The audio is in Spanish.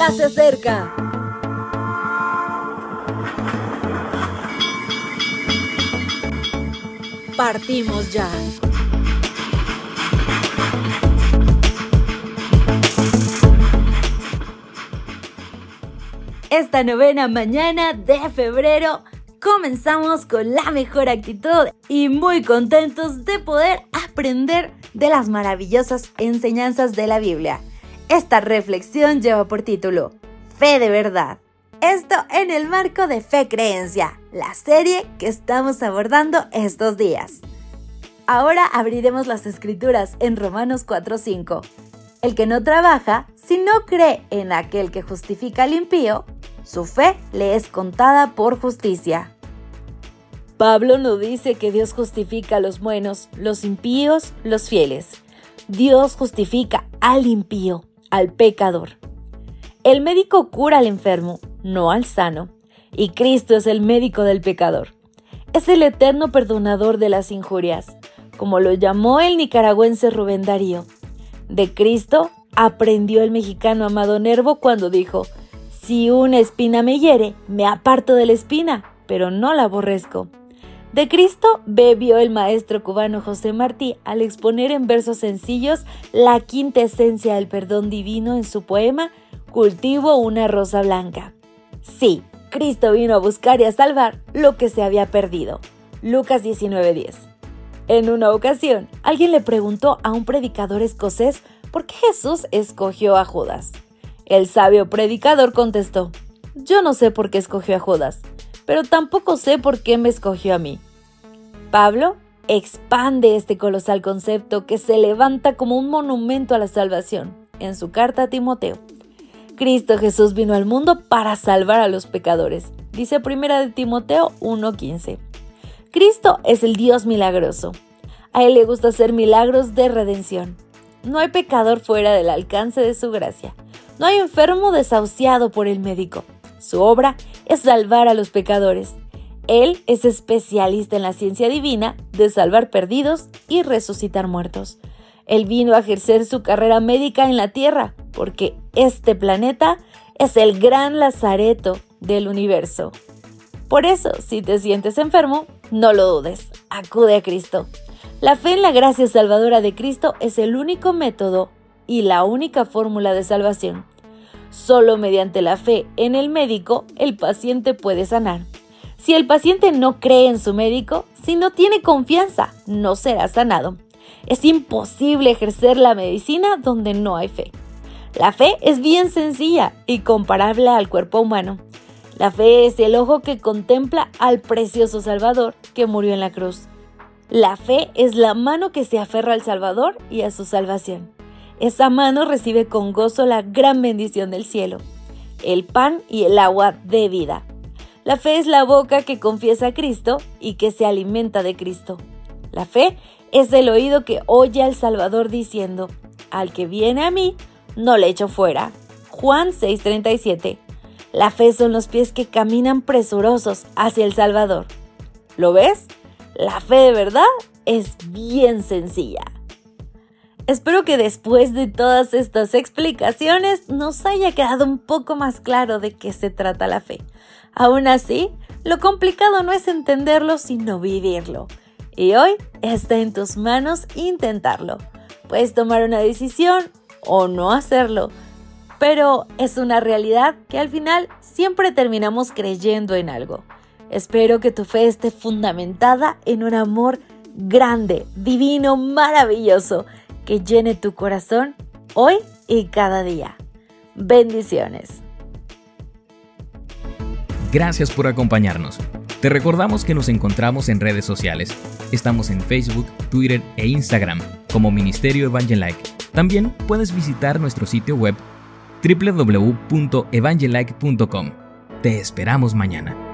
ya se acerca. Partimos ya. Esta novena mañana de febrero comenzamos con la mejor actitud y muy contentos de poder aprender de las maravillosas enseñanzas de la Biblia. Esta reflexión lleva por título Fe de verdad. Esto en el marco de Fe Creencia, la serie que estamos abordando estos días. Ahora abriremos las escrituras en Romanos 4:5. El que no trabaja, si no cree en aquel que justifica al impío, su fe le es contada por justicia. Pablo no dice que Dios justifica a los buenos, los impíos, los fieles. Dios justifica al impío, al pecador. El médico cura al enfermo, no al sano, y Cristo es el médico del pecador. Es el eterno perdonador de las injurias, como lo llamó el nicaragüense Rubén Darío. De Cristo aprendió el mexicano Amado Nervo cuando dijo, si una espina me hiere, me aparto de la espina, pero no la aborrezco. De Cristo bebió el maestro cubano José Martí al exponer en versos sencillos la quinta esencia del perdón divino en su poema Cultivo una rosa blanca. Sí, Cristo vino a buscar y a salvar lo que se había perdido. Lucas 19:10. En una ocasión, alguien le preguntó a un predicador escocés por qué Jesús escogió a Judas. El sabio predicador contestó, yo no sé por qué escogió a Judas, pero tampoco sé por qué me escogió a mí. Pablo expande este colosal concepto que se levanta como un monumento a la salvación en su carta a Timoteo. Cristo Jesús vino al mundo para salvar a los pecadores, dice primera de Timoteo 1:15. Cristo es el Dios milagroso. A él le gusta hacer milagros de redención. No hay pecador fuera del alcance de su gracia. No hay enfermo desahuciado por el médico. Su obra es salvar a los pecadores. Él es especialista en la ciencia divina de salvar perdidos y resucitar muertos. Él vino a ejercer su carrera médica en la Tierra porque este planeta es el gran lazareto del universo. Por eso, si te sientes enfermo, no lo dudes, acude a Cristo. La fe en la gracia salvadora de Cristo es el único método y la única fórmula de salvación. Solo mediante la fe en el médico el paciente puede sanar. Si el paciente no cree en su médico, si no tiene confianza, no será sanado. Es imposible ejercer la medicina donde no hay fe. La fe es bien sencilla y comparable al cuerpo humano. La fe es el ojo que contempla al precioso Salvador que murió en la cruz. La fe es la mano que se aferra al Salvador y a su salvación. Esa mano recibe con gozo la gran bendición del cielo, el pan y el agua de vida. La fe es la boca que confiesa a Cristo y que se alimenta de Cristo. La fe es el oído que oye al Salvador diciendo, al que viene a mí, no le echo fuera. Juan 6:37. La fe son los pies que caminan presurosos hacia el Salvador. ¿Lo ves? La fe de verdad es bien sencilla. Espero que después de todas estas explicaciones nos haya quedado un poco más claro de qué se trata la fe. Aún así, lo complicado no es entenderlo, sino vivirlo. Y hoy está en tus manos intentarlo. Puedes tomar una decisión o no hacerlo, pero es una realidad que al final siempre terminamos creyendo en algo. Espero que tu fe esté fundamentada en un amor grande, divino, maravilloso que llene tu corazón hoy y cada día. Bendiciones. Gracias por acompañarnos. Te recordamos que nos encontramos en redes sociales. Estamos en Facebook, Twitter e Instagram como Ministerio Evangelike. También puedes visitar nuestro sitio web www.evangelike.com. Te esperamos mañana.